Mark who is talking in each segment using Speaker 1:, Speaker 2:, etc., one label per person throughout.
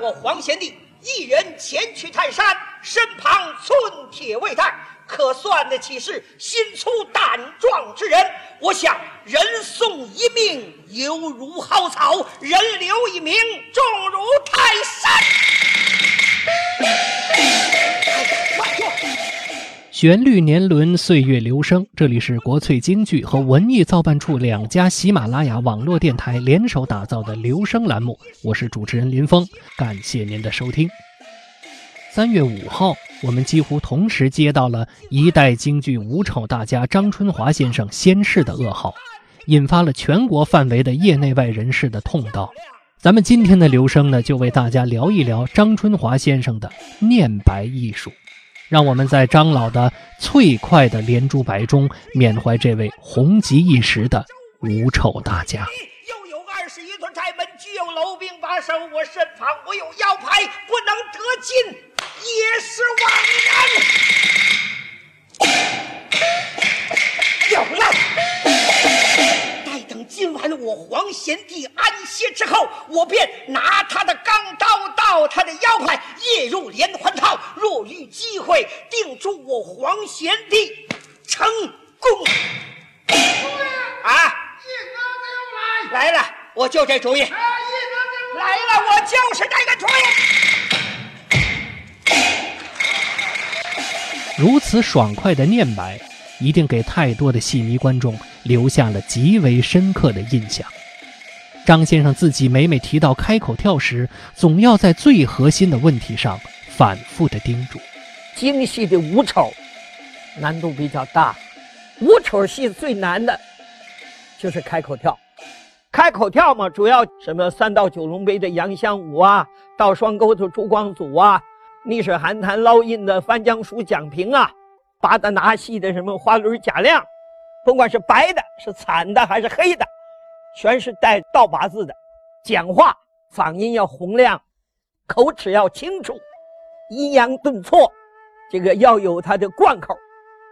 Speaker 1: 我黄贤弟一人前去泰山，身旁寸铁未带，可算得起是心粗胆壮之人。我想人送一命犹如蒿草，人留一名重如泰山。
Speaker 2: 旋律年轮，岁月流声。这里是国粹京剧和文艺造办处两家喜马拉雅网络电台联手打造的留声栏目，我是主持人林峰，感谢您的收听。三月五号，我们几乎同时接到了一代京剧五丑大家张春华先生仙逝的噩耗，引发了全国范围的业内外人士的痛悼。咱们今天的留声呢，就为大家聊一聊张春华先生的念白艺术。让我们在张老的脆快的连珠白中缅怀这位红极一时的五丑大家。
Speaker 1: 又有二十一座寨门，具有楼兵把守，我身旁我有腰牌，不能得进也是枉然。有了。等今晚我黄贤弟安歇之后，我便拿他的钢刀到他的腰牌，夜入连环套。若遇机会，定助我黄贤弟成功。啊！来了，我就这主意。来了，我就是这个主
Speaker 2: 意。如此爽快的念白，一定给太多的戏迷观众。留下了极为深刻的印象。张先生自己每每提到开口跳时，总要在最核心的问题上反复的叮嘱。
Speaker 3: 京戏的五丑难度比较大，五丑戏最难的就是开口跳。开口跳嘛，主要什么三道九龙杯的杨香武啊，到双钩子朱光祖啊，逆水寒潭捞印的翻江鼠蒋平啊，八大拿戏的什么花轮贾亮。甭管是白的、是惨的还是黑的，全是带倒八字的。讲话嗓音要洪亮，口齿要清楚，抑扬顿挫，这个要有它的贯口，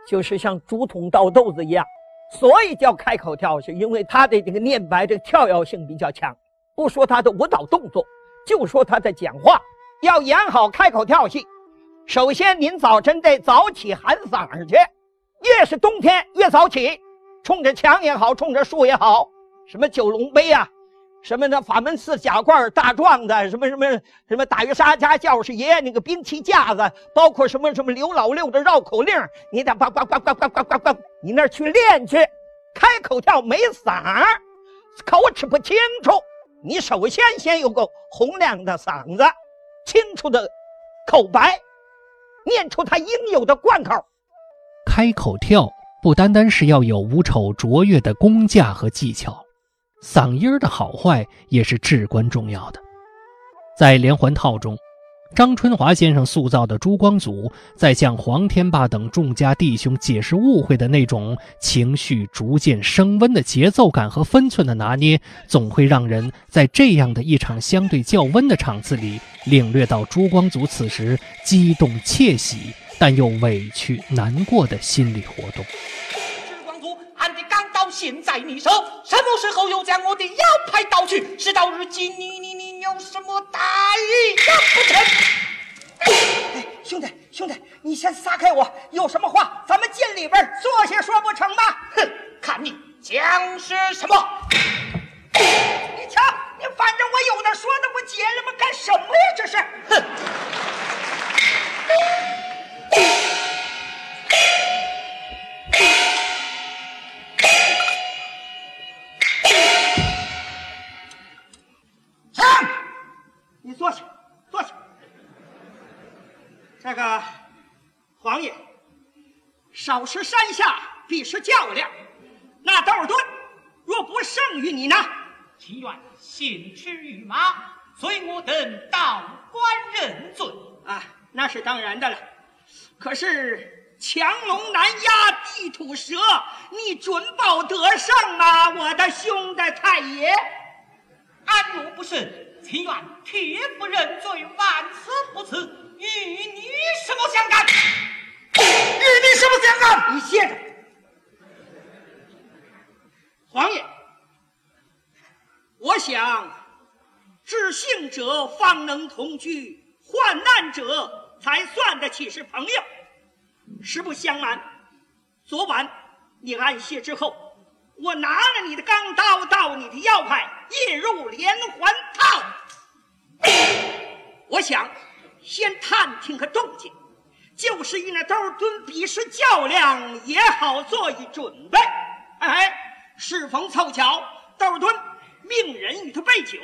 Speaker 3: 就是像竹筒倒豆子一样。所以叫开口跳，是因为他的这个念白的跳跃性比较强。不说他的舞蹈动作，就说他的讲话，要演好开口跳戏，首先您早晨得早起喊嗓儿去。越是冬天越早起，冲着墙也好，冲着树也好，什么九龙杯啊，什么那法门寺假罐大壮的，什么什么什么大鱼沙家教师爷那个兵器架子，包括什么什么刘老六的绕口令，你得呱呱呱呱呱呱呱呱，你那儿去练去。开口跳没嗓儿，口齿不清楚，你首先先有个洪亮的嗓子，清楚的口白，念出他应有的贯口。
Speaker 2: 开口跳不单单是要有五丑卓越的功架和技巧，嗓音的好坏也是至关重要的。在连环套中，张春华先生塑造的朱光祖，在向黄天霸等众家弟兄解释误会的那种情绪逐渐升温的节奏感和分寸的拿捏，总会让人在这样的一场相对较温的场次里，领略到朱光祖此时激动窃喜。但又委屈难过的心理活动。
Speaker 1: 时光祖，俺的钢刀现在你手，什么时候又将我的腰牌盗去？事到如今，你你你有什么大意呀不成？哎，兄弟兄弟，你先撒开我，有什么话咱们进里边坐下说不成吗？哼，看你讲是什么？你瞧，你反正我有的说的不结了吗？干什么呀？这是，哼！少时山下必是较量，那窦尔敦若不胜于你呢？
Speaker 4: 情愿行驰于马，随我等到官认罪
Speaker 1: 啊！那是当然的了。可是强龙难压地土蛇，你准保得胜吗？我的兄弟太爷，
Speaker 4: 安若不胜，情愿铁不认罪，万死不辞，与你什么相干？
Speaker 1: 与你什么相干？你歇着，皇爷，我想
Speaker 3: 知性者方能同居，患难者才算得起是朋友。实不相瞒，昨晚你安歇之后，我拿了你的钢刀到你的腰牌，夜入连环套。我想先探听个动静，就是与那窦尔敦比试较量，也好做一准备。哎，适逢凑巧，窦尔敦命人与他备酒。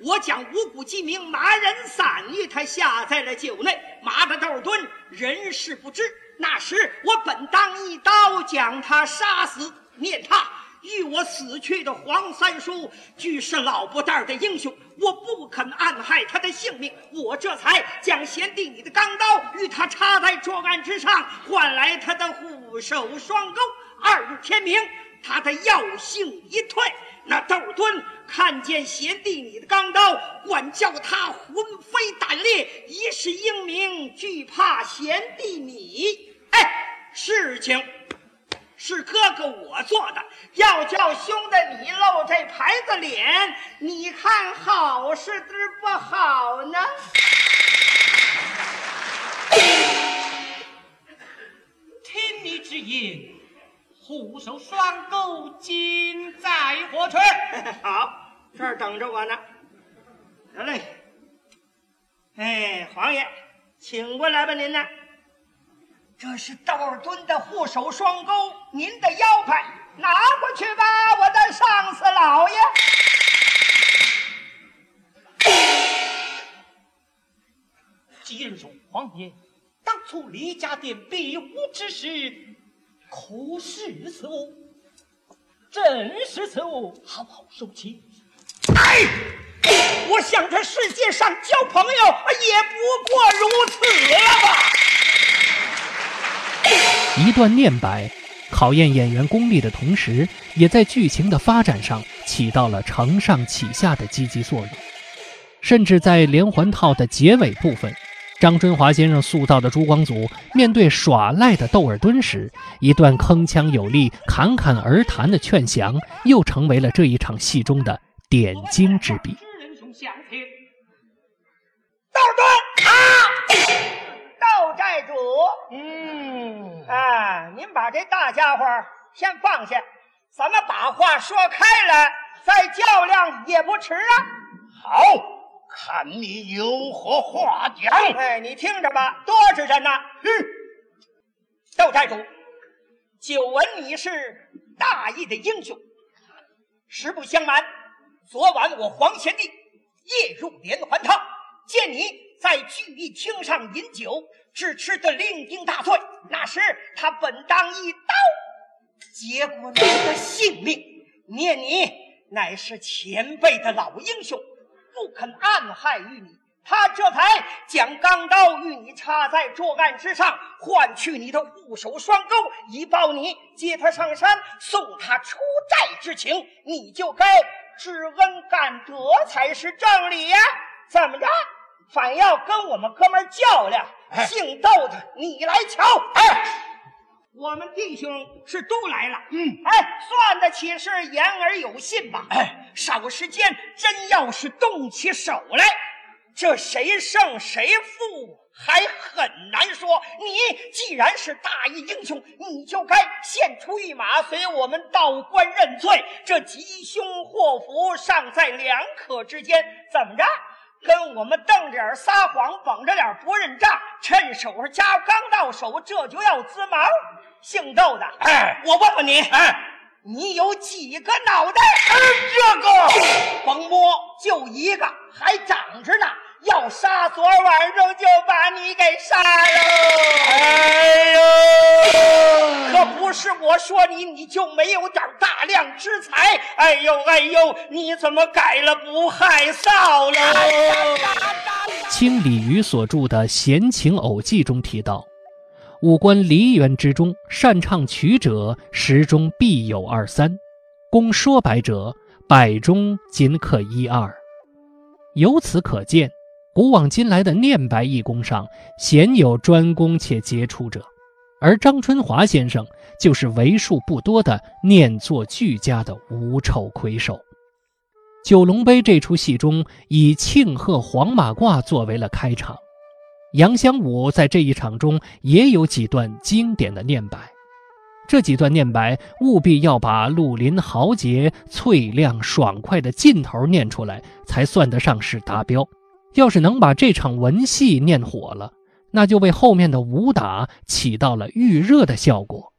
Speaker 3: 我将五谷鸡鸣、麻人散与他下在了酒内，麻的窦尔敦人事不知。那时我本当一刀将他杀死，念他与我死去的黄三叔俱是老不蛋的英雄，我不肯暗害他的性命，我这才将贤弟你的钢刀与他插在桌案之上，换来他的护手双钩。二日天明，他的药性一退。那窦敦看见贤弟你的钢刀，管教他魂飞胆裂，一世英名，惧怕贤弟你。哎，事情是哥哥我做的，要叫兄弟你露这牌子脸，你看好是的不好呢？
Speaker 1: 听你之言。虎首双钩，金在何处？
Speaker 3: 好，这儿等着我呢。得嘞。哎，皇爷，请过来吧，您呢？这是道尔敦的护手双钩，您的腰牌，拿过去吧，我的上司老爷。
Speaker 1: 吉人说：“皇爷，当初李家店比武之时。”可是此物，正是此物，好好收起。
Speaker 3: 哎，我想这世界上交朋友也不过如此了吧。
Speaker 2: 一段念白，考验演员功力的同时，也在剧情的发展上起到了承上启下的积极作用，甚至在连环套的结尾部分。张春华先生塑造的朱光祖，面对耍赖的窦尔敦时，一段铿锵有力、侃侃而谈的劝降，又成为了这一场戏中的点睛之笔。
Speaker 3: 窦尔敦啊，窦寨主，嗯，啊，您把这大家伙先放下，咱们把话说开了，再较量也不迟啊。
Speaker 5: 好。看你有何话讲？
Speaker 3: 哎，你听着吧，多着人呢。
Speaker 5: 嗯，
Speaker 3: 窦寨主，久闻你是大义的英雄。实不相瞒，昨晚我黄贤弟夜入连环套，见你在聚义厅上饮酒，致吃的酩酊大醉。那时他本当一刀结果你的性命，念你乃是前辈的老英雄。不肯暗害于你，他这才将钢刀与你插在桌案之上，换取你的护手双钩，以报你接他上山送他出寨之情。你就该知恩感德才是正理呀！怎么着，反要跟我们哥们较量？姓窦的，你来瞧！哎。我们弟兄是都来了，
Speaker 5: 嗯，
Speaker 3: 哎，算得起是言而有信吧？
Speaker 5: 哎，
Speaker 3: 少时间，真要是动起手来，这谁胜谁负还很难说。你既然是大义英雄，你就该献出一马，随我们道观认罪。这吉凶祸福尚在两可之间，怎么着？跟我们瞪着眼撒谎，绷着脸不认账，趁手上家伙刚到手，这就要滋毛。姓窦的，
Speaker 5: 哎，
Speaker 3: 我问问你，
Speaker 5: 哎，
Speaker 3: 你有几个脑袋？
Speaker 5: 这个
Speaker 3: 甭摸，就一个，还长着呢。要杀，昨晚上就把你给杀了。
Speaker 5: 哎呦，
Speaker 3: 可不是我说你，你就没有点量之才？哎呦哎呦，你怎么改了不害臊了？
Speaker 2: 清李渔所著的《闲情偶记》中提到，五官梨园之中，擅唱曲者十中必有二三，公说白者百中仅可一二。由此可见。古往今来的念白艺工上，鲜有专攻且杰出者，而张春华先生就是为数不多的念作俱佳的无丑魁首。九龙杯这出戏中，以庆贺黄马褂作为了开场。杨香武在这一场中也有几段经典的念白，这几段念白务必要把绿林豪杰、翠亮爽快的劲头念出来，才算得上是达标。要是能把这场文戏念火了，那就为后面的武打起到了预热的效果。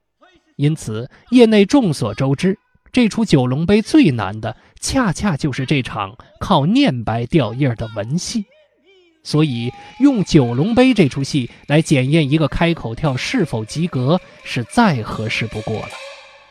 Speaker 2: 因此，业内众所周知，这出九龙杯最难的，恰恰就是这场靠念白吊印的文戏。所以，用九龙杯这出戏来检验一个开口跳是否及格，是再合适不过了。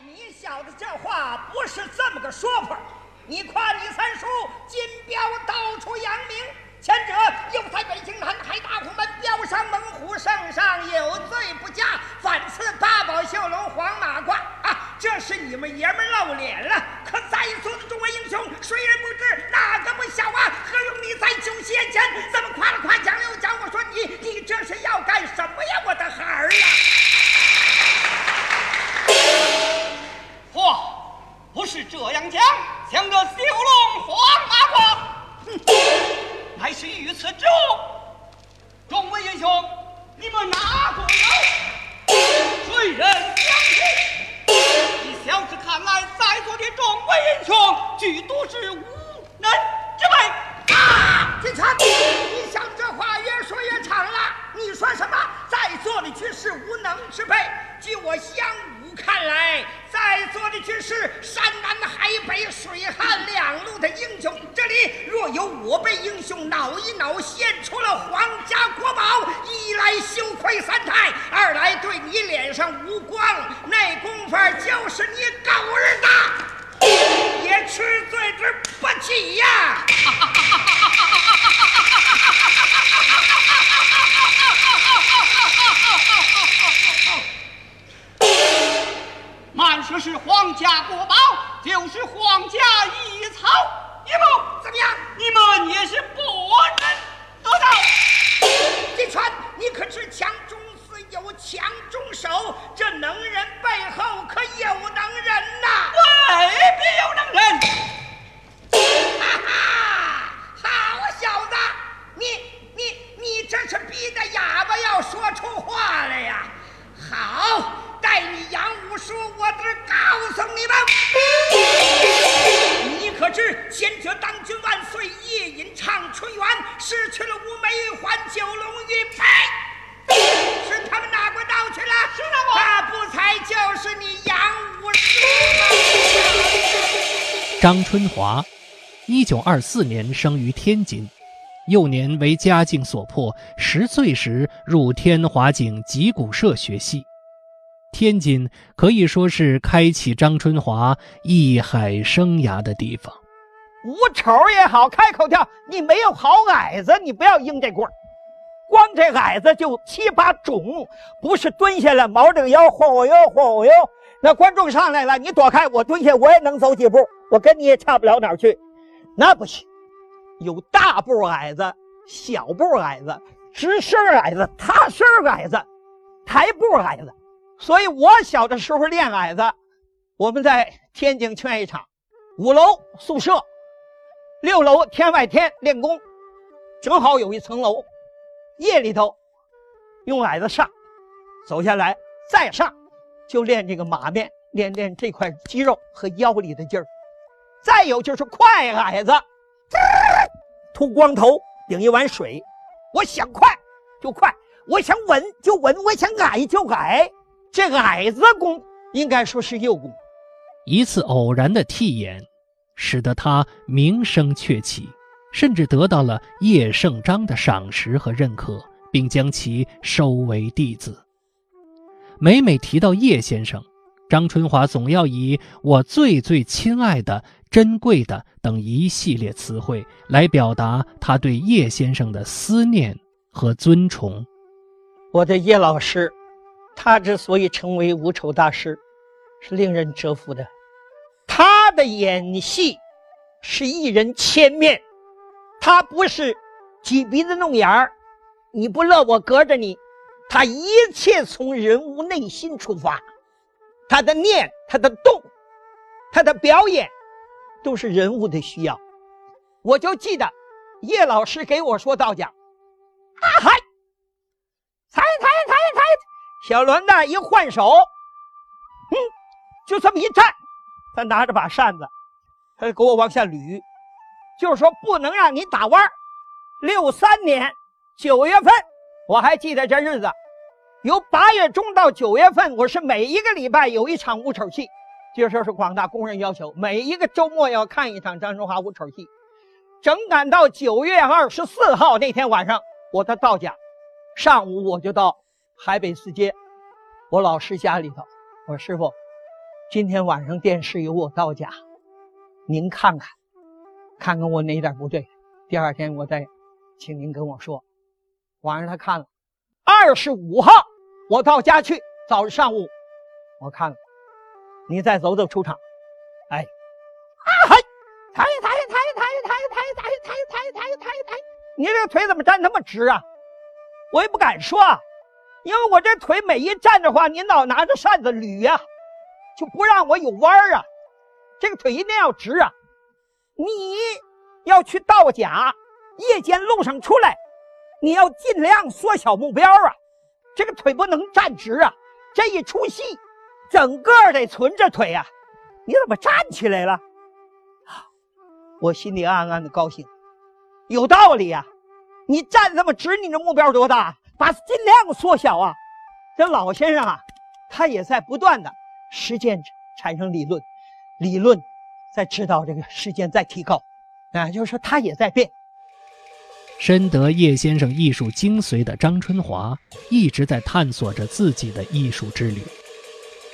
Speaker 3: 你小子这话不是这么个说法。你夸你三叔金标到处扬名，前者又在北京南海大红门标上猛虎圣上有罪不加，反赐八宝绣龙黄马褂啊！这是你们爷们露脸了。可在座的众位英雄，谁人不知哪个不晓啊？何用你在酒席前这么夸了夸奖了又奖？我说你，你这是要干什么呀，我的孩儿啊！
Speaker 4: 嚯不是这样讲，想着绣龙黄马褂，哼，此物。众位英雄，你们哪个有？谁人相信？以小子看来，在座的众位英雄，俱都是无能之辈。
Speaker 3: 啊！金川，你想这话越说越长了。你说什么？在座的却是无能之辈。据我相武看来，在座的却是山南海北、水旱两路的英雄。这里若有我辈英雄恼一恼，献出了皇家国宝，一来羞愧三太，二来对你脸上无光，那功夫就是你狗日的也吃罪之不起呀！
Speaker 4: 这是皇家国宝，就是皇家一草一木，
Speaker 3: 怎么样？
Speaker 4: 你们也是不能得到。
Speaker 3: 金川，你可知强中自有强中手？这能人背后可有能人呐！
Speaker 4: 未必有能人。
Speaker 3: 哈哈，好小子，你你你这是逼得哑巴要说出话来呀！好，待你杨五叔，我得告诉你们。你可知先者当君万岁，夜饮唱春园，失去了乌梅还九龙玉佩，是他们哪国盗去了？
Speaker 4: 是那么
Speaker 3: 那不才就是你杨五叔吗？
Speaker 2: 张春华，一九二四年生于天津，幼年为家境所迫，十岁时入天华景击鼓社学戏。天津可以说是开启张春华艺海生涯的地方。
Speaker 3: 无丑也好，开口跳，你没有好矮子，你不要应这棍。光这矮子就七八种，不是蹲下来毛顶腰晃悠晃悠。那观众上来了，你躲开，我蹲下我也能走几步，我跟你也差不了哪儿去。那不行，有大步矮子、小步矮子、直身矮子、塌身矮子、抬步矮子。所以我小的时候练矮子，我们在天津劝业场五楼宿舍。六楼天外天练功，正好有一层楼，夜里头用矮子上，走下来再上，就练这个马面，练练这块肌肉和腰里的劲儿。再有就是快矮子，秃光头顶一碗水，我想快就快，我想稳就稳，我想矮就矮。这个矮子功应该说是右功。
Speaker 2: 一次偶然的替演，使得他名声鹊起，甚至得到了叶圣章的赏识和认可，并将其收为弟子。每每提到叶先生，张春华总要以“我最最亲爱的、珍贵的”等一系列词汇来表达他对叶先生的思念和尊崇。
Speaker 3: 我的叶老师，他之所以成为无丑大师，是令人折服的。他的演戏是一人千面，他不是挤鼻子弄眼儿，你不乐我隔着你，他一切从人物内心出发，他的念、他的动、他的表演，都是人物的需要。我就记得叶老师给我说道讲，小栾子一换手，嗯，就这么一站，他拿着把扇子，他给我往下捋，就是说不能让你打弯儿。六三年九月份，我还记得这日子，由八月中到九月份，我是每一个礼拜有一场五丑戏，这说是广大工人要求，每一个周末要看一场张春华五丑戏。整赶到九月二十四号那天晚上，我的到家，上午我就到海北四街，我老师家里头，我说师傅，今天晚上电视有我到家，您看看，看看我哪点不对，第二天我再。请您跟我说，晚上他看了，二十五号我到家去，早上午我看了，你再走走出场，哎，啊嘿，抬抬抬抬抬抬抬抬抬抬抬，你这个腿怎么站那么直啊？我也不敢说，啊因为我这腿每一站的话，您老拿着扇子捋呀，就不让我有弯儿啊，这个腿一定要直啊，你要去道甲。夜间路上出来，你要尽量缩小目标啊！这个腿不能站直啊！这一出戏，整个得存着腿呀！你怎么站起来了？我心里暗暗的高兴，有道理呀！你站这么直，你的目标多大？把尽量缩小啊！这老先生啊，他也在不断的实践产生理论，理论在指导这个实践在提高，啊，就是说他也在变。
Speaker 2: 深得叶先生艺术精髓的张春华，一直在探索着自己的艺术之旅。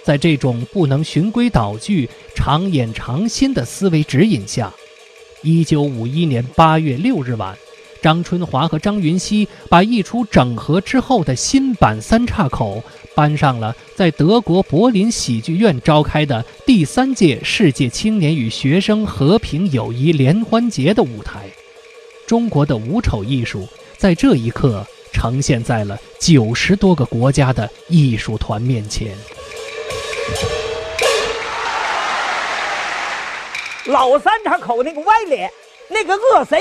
Speaker 2: 在这种不能循规蹈矩、常演常新的思维指引下，一九五一年八月六日晚，张春华和张云熙把一出整合之后的新版《三岔口》搬上了在德国柏林喜剧院召开的第三届世界青年与学生和平友谊联欢节的舞台。中国的五丑艺术在这一刻呈现在了九十多个国家的艺术团面前。
Speaker 3: 老三岔口那个歪脸，那个恶贼，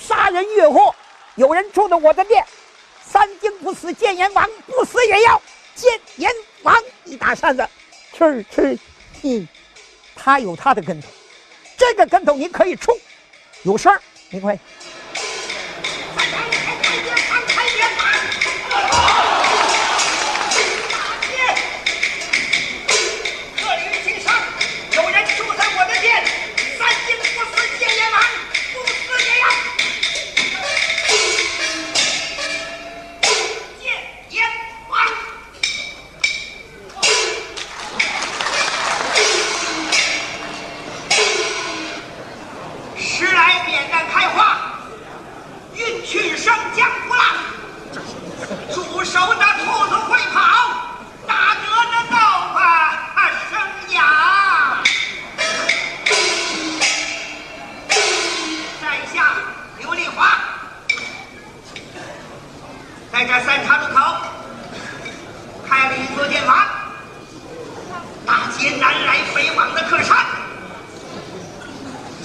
Speaker 3: 杀人越货，有人冲着我的店，三更不死见阎王，不死也要见阎王。一打扇子，吃吃，嗯，他有他的跟头，这个跟头您可以冲，有声儿。没关系。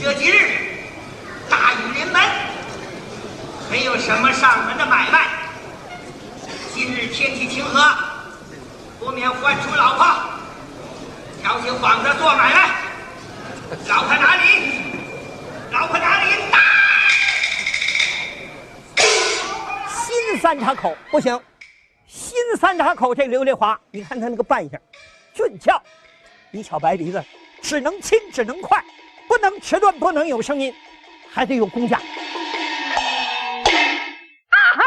Speaker 3: 这几日大雨临门，没有什么上门的买卖。今日天气晴和，不免唤出老婆，挑起幌子做买卖。老婆哪里？老婆哪里？打！新三岔口不行，新三岔口这刘丽华，你看他那个扮相，俊俏。你瞧白鼻子，只能轻，只能快。能迟钝，不能有声音，还得有工架。啊嗨！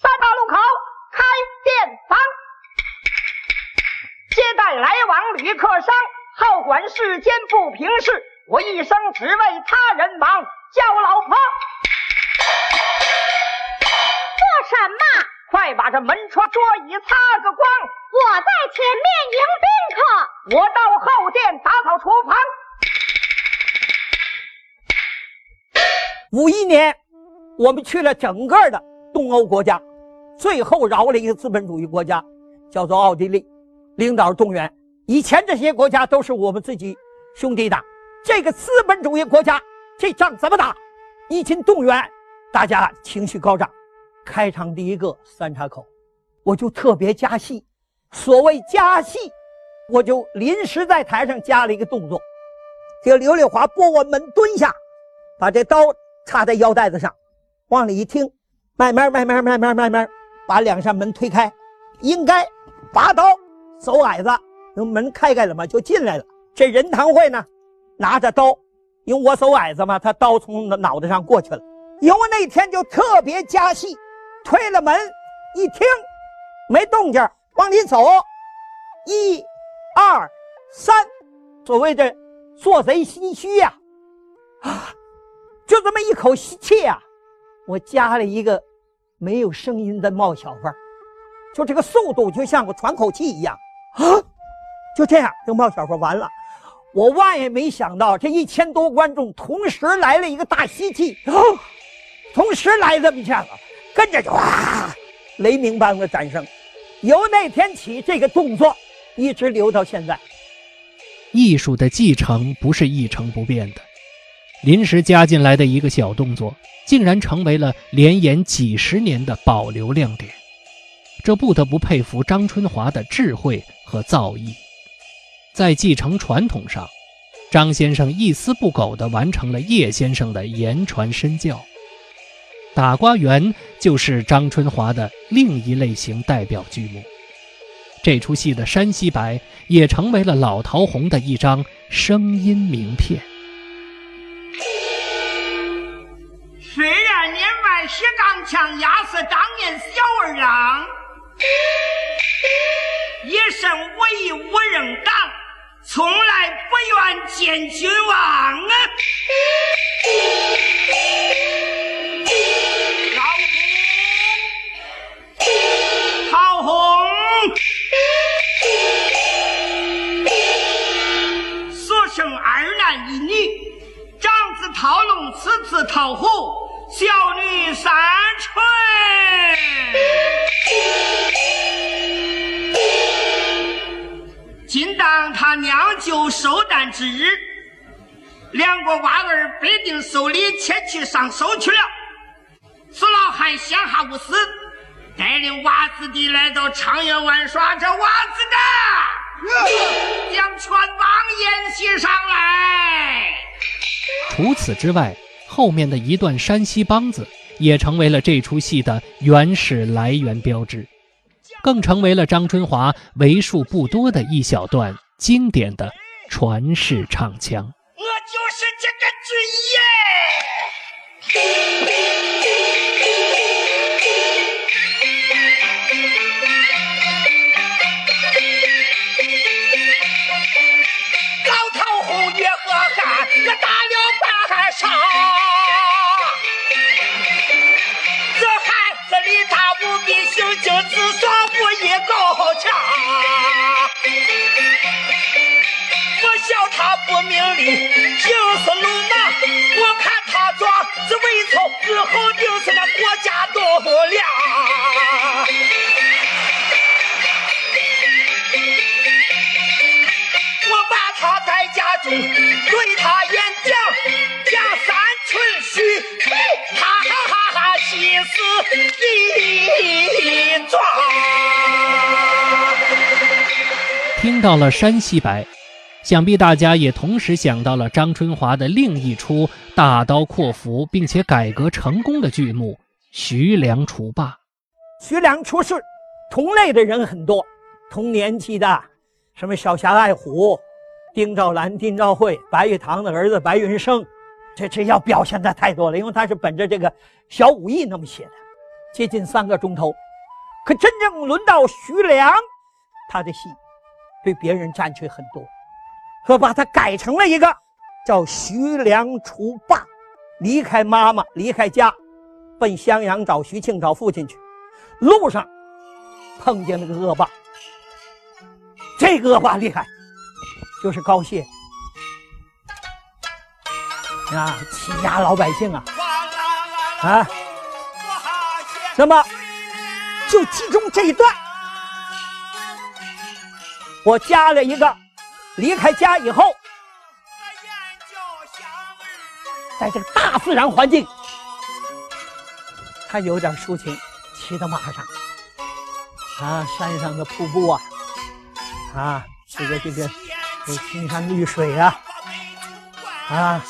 Speaker 3: 三岔路口开店房，接待来往旅客商，好管世间不平事。我一生只为他人忙，叫我老婆。再？把这门窗桌椅擦个光。
Speaker 6: 我在前面迎宾客，
Speaker 3: 我到后殿打扫厨房。五一年，我们去了整个的东欧国家，最后饶了一个资本主义国家，叫做奥地利，领导动员。以前这些国家都是我们自己兄弟打，这个资本主义国家这仗怎么打？一经动员，大家情绪高涨。开场第一个三岔口，我就特别加戏。所谓加戏，我就临时在台上加了一个动作，这个刘丽华拨我门蹲下，把这刀插在腰带子上，往里一听，慢慢慢慢慢慢慢慢把两扇门推开，应该拔刀走矮子，那门开开了嘛，就进来了。这任堂会呢，拿着刀，因为我走矮子嘛，他刀从脑袋上过去了。因为那天就特别加戏，推了门一听，没动静。往里走，一、二、三，所谓的做贼心虚呀，啊，就这么一口吸气呀，我加了一个没有声音的冒小份就这个速度就像个喘口气一样。啊，就这样就冒小份完了。我万也没想到，这一千多观众同时来了一个大吸气，啊，同时来这么一下子，跟着就哇，雷鸣般的掌声。由那天起，这个动作一直留到现在。
Speaker 2: 艺术的继承不是一成不变的，临时加进来的一个小动作，竟然成为了连演几十年的保留亮点。这不得不佩服张春华的智慧和造诣。在继承传统上，张先生一丝不苟地完成了叶先生的言传身教。打瓜园就是张春华的另一类型代表剧目，这出戏的山西白也成为了老陶红的一张声音名片。
Speaker 7: 虽然年迈石刚强，压死当年小二郎，一生唯无人党，从来不愿见君王啊！老公，陶
Speaker 3: 红，所生二男一女，长子陶龙，
Speaker 7: 次子陶虎，小女三春。他娘舅寿诞之日，两个娃儿必定受礼前去上寿去了。此老汉闲暇无事，带领娃子弟来到畅园玩耍，这娃子的将全王宴席上来。
Speaker 2: 除此之外，后面的一段山西梆子也成为了这出戏的原始来源标志，更成为了张春华为数不多的一小段经典的传世唱腔。
Speaker 7: 我就是这个军爷。
Speaker 3: 老头红爷和汗，我打了半晌。
Speaker 7: 这孩子力大无比，性情自我命里，就是鲁莽。我看他装，这魏朝日后就是那国家栋梁。我把他在家中对他演讲，
Speaker 3: 讲三寸须，他哈哈哈气死李壮。
Speaker 2: 听到了山西白。想必大家也同时想到了张春华的另一出大刀阔斧并且改革成功的剧目《徐良除霸》。
Speaker 3: 徐良出世，同类的人很多，同年纪的，什么小侠爱虎、丁兆兰、丁兆慧、白玉堂的儿子白云生。这这要表现的太多了，因为他是本着这个小武艺那么写的，接近三个钟头。可真正轮到徐良，他的戏被别人占据很多，说把他改成了一个叫徐良除霸，离开妈妈，离开家，奔襄阳找徐庆找父亲去。路上碰见了个恶霸，这个恶霸厉害，就是高谢。啊，欺压老百姓啊！啊，那么就其中这一段，我加了一个，离开家以后，在这个大自然环境，他有点抒情，骑到马上，啊，山上的瀑布啊，啊，这个这个，这青山绿水啊，啊，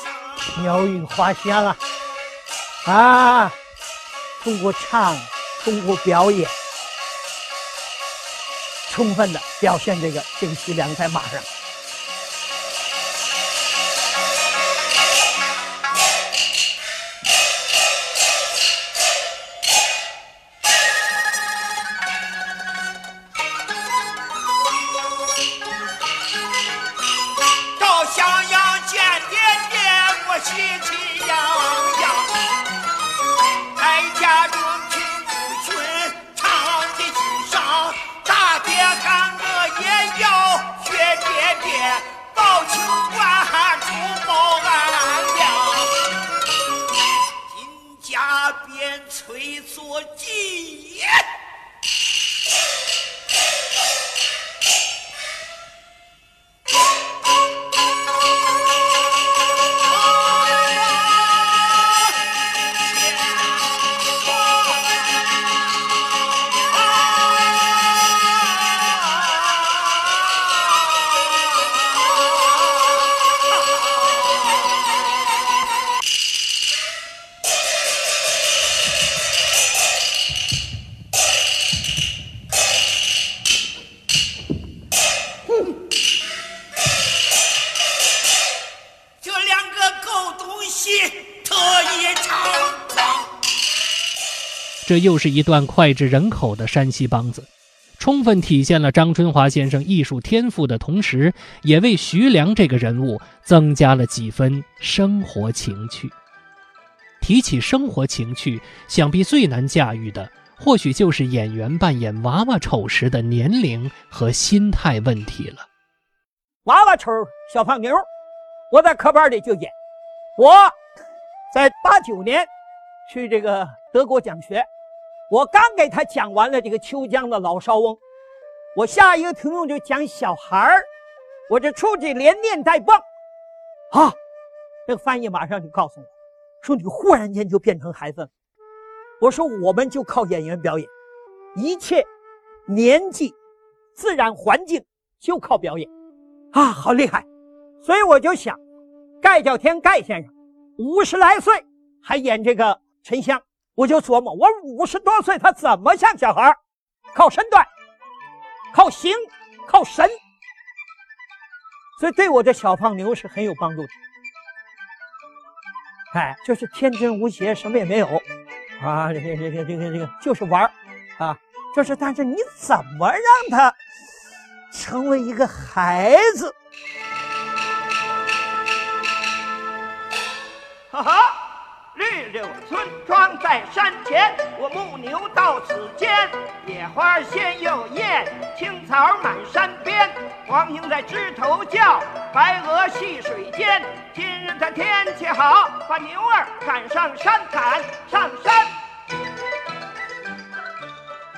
Speaker 3: 鸟语花香啊，啊，通过唱，通过表演。充分的表现这个这个徐良在马上。
Speaker 2: 这又是一段脍炙人口的山西梆子，充分体现了张春华先生艺术天赋的同时，也为徐良这个人物增加了几分生活情趣。提起生活情趣，想必最难驾驭的，或许就是演员扮演娃娃丑时的年龄和心态问题了。
Speaker 3: 娃娃丑小胖妞，我在科班里就演。我在八九年去这个德国讲学。我刚给他讲完了这个秋江的老少翁，我下一个题目就讲小孩儿，我这出去连念带蹦，啊，这个翻译马上就告诉我，说你忽然间就变成孩子了。我说我们就靠演员表演，一切年纪、自然环境就靠表演，啊，好厉害！所以我就想，盖叫天盖先生五十来岁还演这个沉香。我就琢磨，我五十多岁，他怎么像小孩靠身段，靠形，靠神，所以对我这小胖妞是很有帮助的。哎，就是天真无邪，什么也没有，啊，这个这个这个这个就是玩啊，就是，但是你怎么让他成为一个孩子？
Speaker 7: 哈哈。绿柳村庄在山前，我牧牛到此间。野花鲜又艳，青草满山边。黄莺在枝头叫，白鹅戏水间。今日的天气好，把牛儿赶上山，赶上山。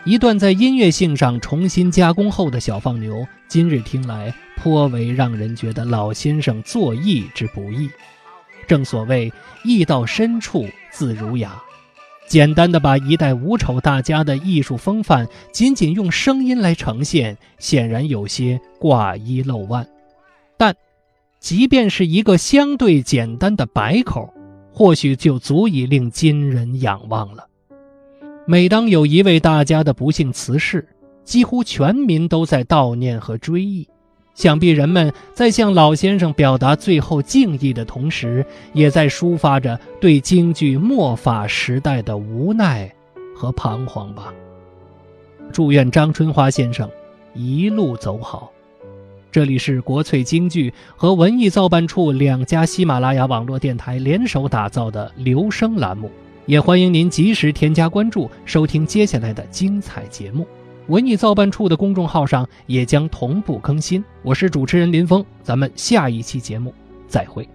Speaker 2: 一段在音乐性上重新加工后的小放牛，今日听来颇为让人觉得老先生作艺之不易。正所谓艺到深处自儒雅，简单的把一代五丑大家的艺术风范仅仅用声音来呈现，显然有些挂一漏万。但，即便是一个相对简单的白口，或许就足以令今人仰望了。每当有一位大家的不幸辞世，几乎全民都在悼念和追忆。想必人们在向老先生表达最后敬意的同时，也在抒发着对京剧末法时代的无奈和彷徨吧。祝愿张春花先生一路走好。这里是国粹京剧和文艺造办处两家喜马拉雅网络电台联手打造的留声栏目，也欢迎您及时添加关注，收听接下来的精彩节目。文艺造办处的公众号上也将同步更新。我是主持人林峰，咱们下一期节目再会。